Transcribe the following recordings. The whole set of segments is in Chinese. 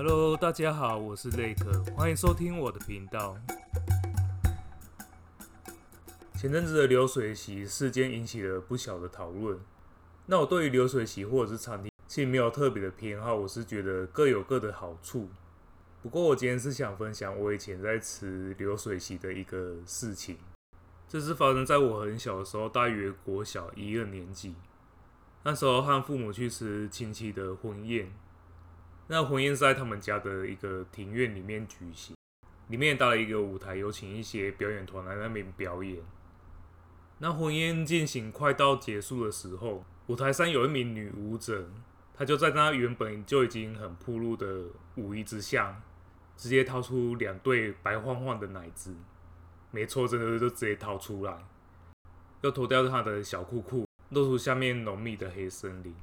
Hello，大家好，我是雷克，欢迎收听我的频道。前阵子的流水席事件引起了不小的讨论。那我对于流水席或者是餐厅，其实没有特别的偏好，我是觉得各有各的好处。不过我今天是想分享我以前在吃流水席的一个事情。这是发生在我很小的时候，大约国小一二年级。那时候和父母去吃亲戚的婚宴。那婚宴是在他们家的一个庭院里面举行，里面搭了一个舞台，有请一些表演团来那边表演。那婚宴进行快到结束的时候，舞台上有一名女舞者，她就在那原本就已经很暴露的舞衣之下，直接掏出两对白晃晃的奶子，没错，真的就直接掏出来，又脱掉她的小裤裤，露出下面浓密的黑森林。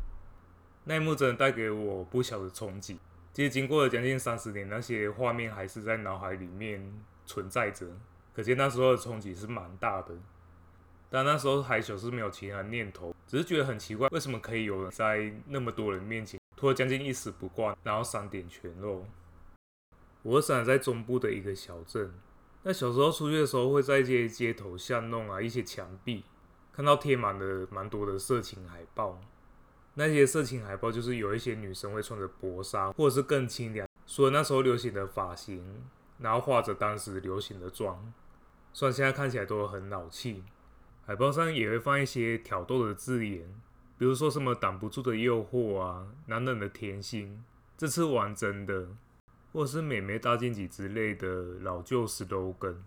那一幕真的带给我不小的冲击。其实经过了将近三十年，那些画面还是在脑海里面存在着，可见那时候的冲击是蛮大的。但那时候还小，是没有其他念头，只是觉得很奇怪，为什么可以有人在那么多人面前脱得将近一丝不挂，然后三点全露？我生在中部的一个小镇，那小时候出去的时候，会在一些街头巷弄啊，一些墙壁看到贴满了蛮多的色情海报。那些色情海报就是有一些女生会穿着薄纱，或者是更清凉，说那时候流行的发型，然后化着当时流行的妆，虽然现在看起来都很老气。海报上也会放一些挑逗的字眼，比如说什么挡不住的诱惑啊，男人的甜心，这次玩真的，或者是美眉大晋级之类的老旧 slogan。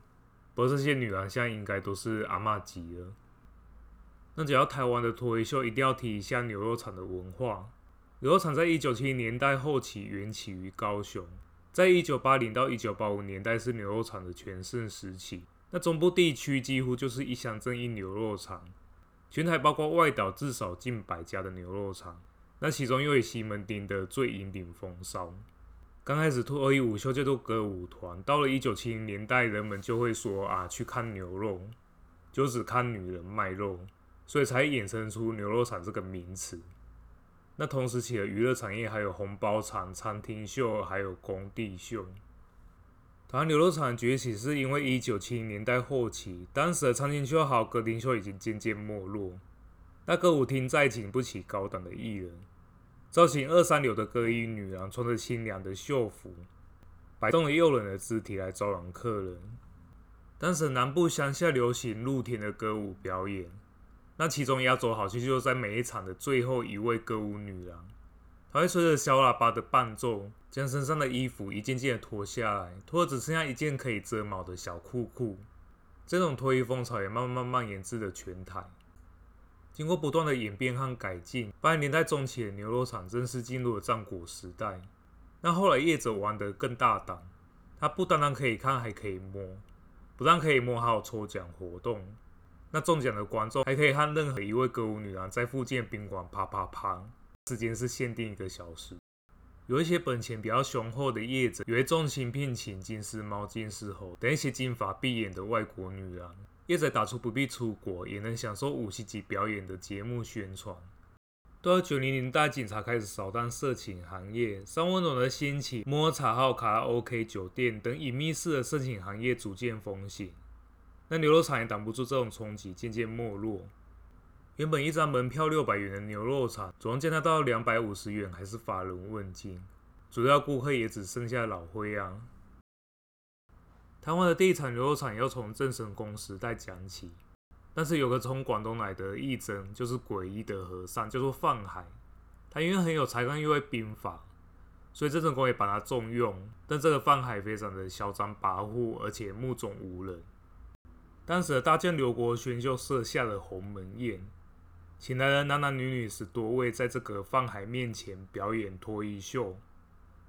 不过这些女郎现在应该都是阿嬷级了。那讲到台湾的脱衣秀，一定要提一下牛肉厂的文化。牛肉厂在一九七零年代后期缘起于高雄，在一九八零到一九八五年代是牛肉厂的全盛时期。那中部地区几乎就是一乡镇一牛肉厂，全台包括外岛至少近百家的牛肉厂。那其中又以西门町的最引领风骚。刚开始脱衣舞秀叫做歌舞团，到了一九七零年代，人们就会说啊，去看牛肉，就只看女人卖肉，所以才衍生出牛肉厂这个名词。那同时期的娱乐产业还有红包厂、餐厅秀，还有工地秀。台湾牛肉厂崛起是因为一九七零年代后期，当时的餐厅秀和歌厅秀已经渐渐没落，那歌舞厅再请不起高档的艺人，造型二三流的歌衣女郎穿着清凉的秀服，摆动了诱人的肢体来招揽客人。当时南部乡下流行露天的歌舞表演，那其中压轴好戏就是在每一场的最后一位歌舞女郎。她会随着小喇叭的伴奏，将身上的衣服一件件脱下来，脱得只剩下一件可以遮毛的小裤裤。这种脱衣风潮也慢慢蔓延至了全台。经过不断的演变和改进，八零年代中期的牛肉场正式进入了战国时代。那后来业者玩得更大胆，他不单单可以看，还可以摸，不但可以摸，还有抽奖活动。那中奖的观众还可以和任何一位歌舞女郎在附近宾馆啪啪啪。时间是限定一个小时，有一些本钱比较雄厚的业者，也会重金聘请金丝猫、金丝猴等一些金发碧眼的外国女郎。业者打出不必出国也能享受五星级表演的节目宣传。到九零年代，警察开始扫荡色情行业，三温暖的兴起，摸茶号、卡拉 OK 酒店等隐秘式的色情行业逐渐风行。那牛肉厂也挡不住这种冲击，渐渐没落。原本一张门票六百元的牛肉厂，总共降价到两百五十元，还是乏人问津。主要顾客也只剩下老灰啊。台湾的第一场牛肉厂要从郑成功时代讲起，但是有个从广东来的义诊，就是诡异的和尚，叫做范海。他因为很有才干，又会兵法，所以郑成功也把他重用。但这个范海非常的嚣张跋扈，而且目中无人。当时的大将刘国轩就设下了鸿门宴。请来了男男女女十多位，在这个范海面前表演脱衣秀，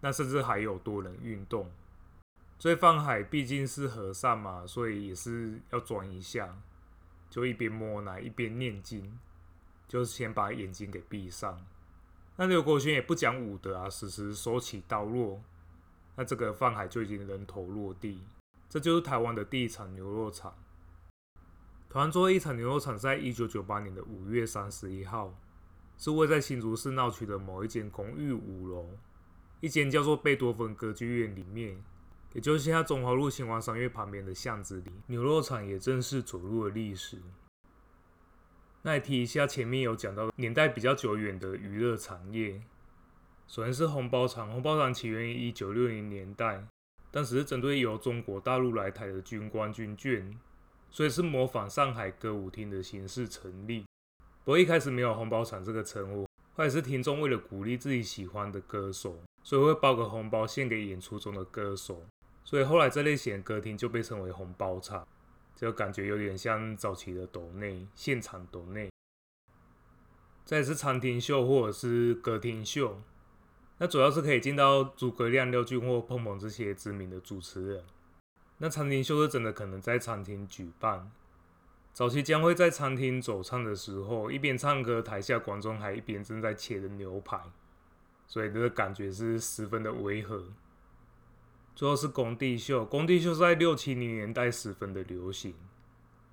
那甚至还有多人运动。所以范海毕竟是和尚嘛，所以也是要装一下，就一边摸奶一边念经，就是先把眼睛给闭上。那刘国勋也不讲武德啊，时时手起刀落，那这个范海就已经人头落地。这就是台湾的第一场牛肉场。台湾最后一场牛肉场在一九九八年的五月三十一号，是位在新竹市闹区的某一间公寓五楼。一间叫做贝多芬歌剧院里面，也就是现在中华路新华商业旁边的巷子里，牛肉厂也正式走入了历史。那来提一下前面有讲到年代比较久远的娱乐产业，首先是红包厂，红包厂起源于一九六零年代，当时是针对由中国大陆来台的军官军眷，所以是模仿上海歌舞厅的形式成立。不过一开始没有红包厂这个称呼，后来是听众为了鼓励自己喜欢的歌手，所以会包个红包献给演出中的歌手，所以后来这类型的歌厅就被称为红包厂。就感觉有点像早期的斗内现场斗内，再是餐厅秀或者是歌厅秀，那主要是可以见到诸葛亮、廖俊或碰碰这些知名的主持人。那餐厅秀是真的可能在餐厅举办，早期将会在餐厅走唱的时候，一边唱歌，台下观众还一边正在切着牛排，所以这个感觉是十分的违和。最后是工地秀，工地秀在六七零年代十分的流行，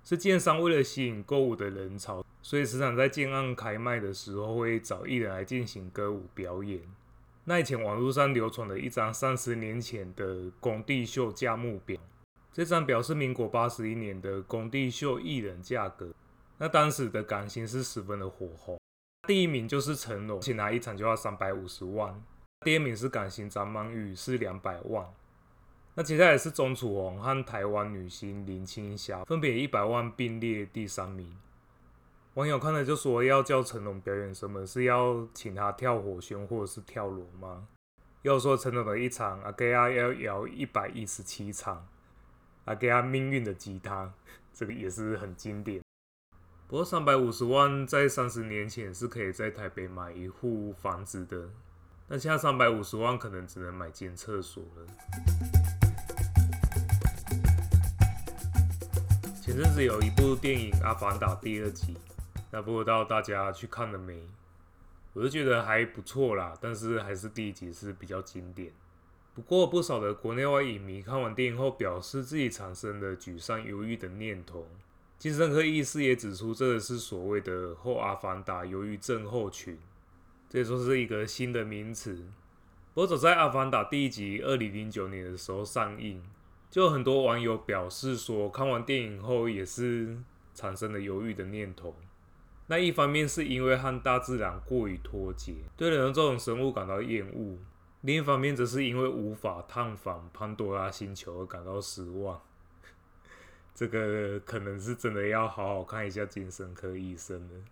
是建商为了吸引购物的人潮，所以时常在建案开卖的时候会找艺人来进行歌舞表演。那以前网络上流传的一张三十年前的工地秀价目表，这张表是民国八十一年的工地秀艺人价格。那当时的港星是十分的火红，第一名就是成龙，请来一场就要三百五十万；第二名是港星张曼玉，是两百万。那接下来是钟楚红和台湾女星林青霞，分别一百万并列第三名。网友看了就说要叫成龙表演什么？是要请他跳火圈或者是跳楼吗？要说成龙的一场，阿给阿要摇一百一十七场，阿给阿命运的吉他，这个也是很经典。不过三百五十万在三十年前是可以在台北买一户房子的，那现在三百五十万可能只能买间厕所了。前阵子有一部电影《阿凡达》第二集，那不知道大家去看了没？我是觉得还不错啦，但是还是第一集是比较经典。不过不少的国内外影迷看完电影后，表示自己产生了沮丧、忧郁的念头。精神科医师也指出，这个是所谓的后阿凡达忧郁症候群，这也说是一个新的名词。不过早在《阿凡达》第一集二零零九年的时候上映。就很多网友表示说，看完电影后也是产生了犹豫的念头。那一方面是因为和大自然过于脱节，对人这种生物感到厌恶；另一方面则是因为无法探访潘多拉星球而感到失望。这个可能是真的要好好看一下精神科医生了。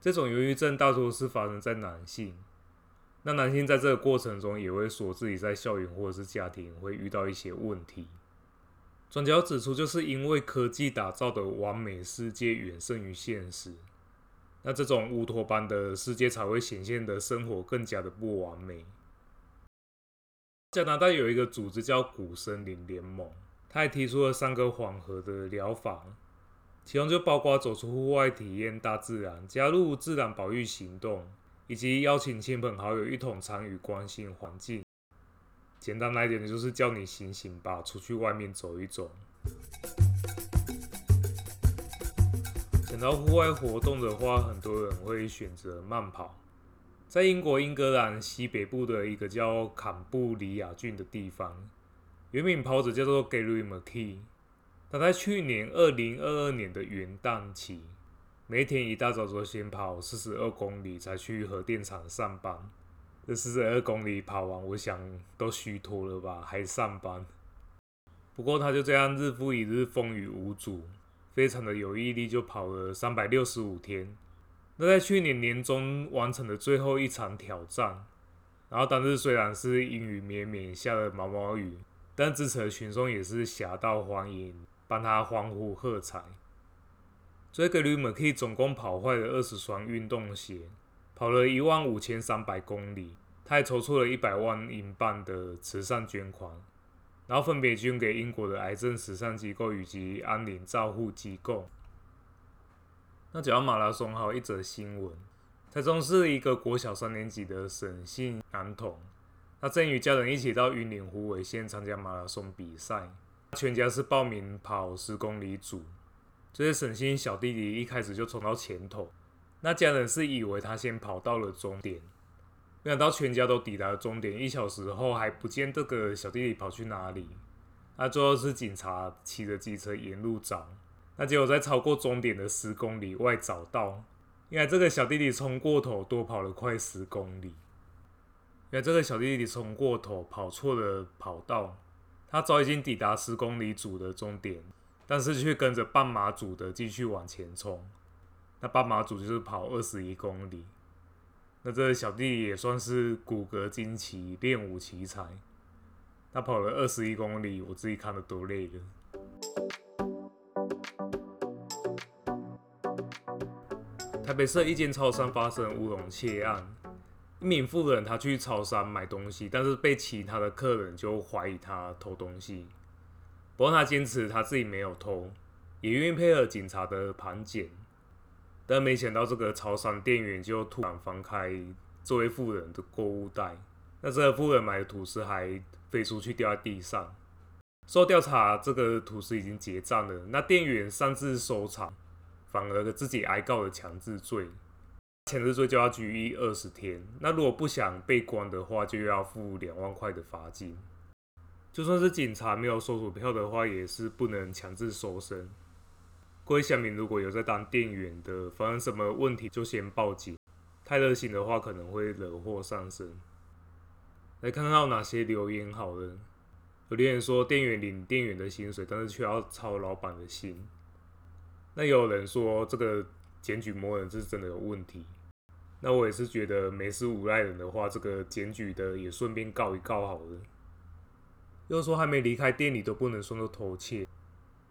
这种忧郁症大多是发生在男性。那男性在这个过程中也会说自己在校园或者是家庭会遇到一些问题。专家指出，就是因为科技打造的完美世界远胜于现实，那这种乌托邦的世界才会显现的生活更加的不完美。加拿大有一个组织叫古森林联盟，他还提出了三个缓和的疗法，其中就包括走出户外体验大自然，加入自然保育行动。以及邀请亲朋好友一同参与关心环境。简单来点，就是叫你醒醒吧，出去外面走一走。讲到户外活动的话，很多人会选择慢跑。在英国英格兰西北部的一个叫坎布里亚郡的地方，有一名跑者叫做 Gary McKee。他在去年二零二二年的元旦起。每天一大早就先跑四十二公里，才去核电厂上班。这四十二公里跑完，我想都虚脱了吧，还上班。不过他就这样日复一日，风雨无阻，非常的有毅力，就跑了三百六十五天。那在去年年中完成了最后一场挑战。然后当日虽然是阴雨绵绵，下了毛毛雨，但支持的群众也是侠道欢迎，帮他欢呼喝彩。所以格里姆 K 总共跑坏了二十双运动鞋，跑了一万五千三百公里，他还筹措了一百万英镑的慈善捐款，然后分别捐给英国的癌症慈善机构以及安宁照护机构。那讲到马拉松，还有一则新闻：台中市一个国小三年级的沈姓男童，他正与家人一起到云林湖尾县参加马拉松比赛，全家是报名跑十公里组。这些沈姓小弟弟一开始就冲到前头，那家人是以为他先跑到了终点，没想到全家都抵达了终点，一小时后还不见这个小弟弟跑去哪里。那最后是警察骑着机车沿路找，那结果在超过终点的十公里外找到。因为这个小弟弟冲过头，多跑了快十公里。因为这个小弟弟冲过头，跑错了跑道，他早已经抵达十公里组的终点，但是却跟着半马组的继续往前冲。那半马组就是跑二十一公里。那这个小弟弟也算是骨骼惊奇，练武奇才。他跑了二十一公里，我自己看了都累了。台北市一间超商发生乌龙窃案，一名妇人她去超商买东西，但是被其他的客人就怀疑她偷东西，不过她坚持她自己没有偷，也愿意配合警察的盘检，但没想到这个超商店员就突然翻开这位妇人的购物袋，那这个妇人买的吐司还飞出去掉在地上，受调查这个吐司已经结账了，那店员擅自收藏。反而自己挨告了强制罪，强制罪就要拘役二十天。那如果不想被关的话，就要付两万块的罚金。就算是警察没有收索票的话，也是不能强制搜身。各位乡民如果有在当店员的，发生什么问题就先报警，太热心的话可能会惹祸上身。来看看有哪些留言好了，有留言说店员领店员的薪水，但是却要操老板的心。那也有人说这个检举魔人是真的有问题，那我也是觉得没事无赖人的话，这个检举的也顺便告一告好了。又说还没离开店里都不能算作偷窃，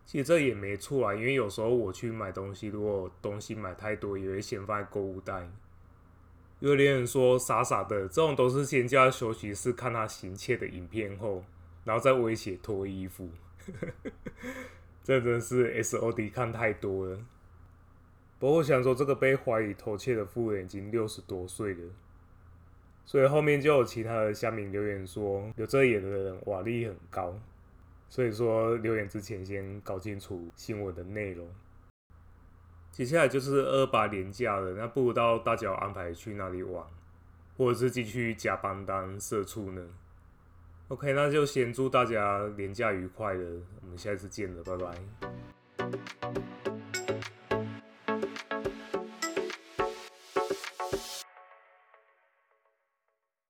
其实这也没错啊，因为有时候我去买东西，如果东西买太多，也会先放在购物袋。有的人说傻傻的，这种都是先叫休息室看他行窃的影片后，然后再威胁脱衣服。这真是 SOD 看太多了。不过想说，这个被怀疑偷窃的妇人已经六十多岁了，所以后面就有其他的乡民留言说，有这眼的人瓦力很高。所以说留言之前先搞清楚新闻的内容。接下来就是二八年假了，那不知道大家有安排去哪里玩，或者是继续加班当社畜呢？OK，那就先祝大家廉假愉快了，我们下次见了，拜拜。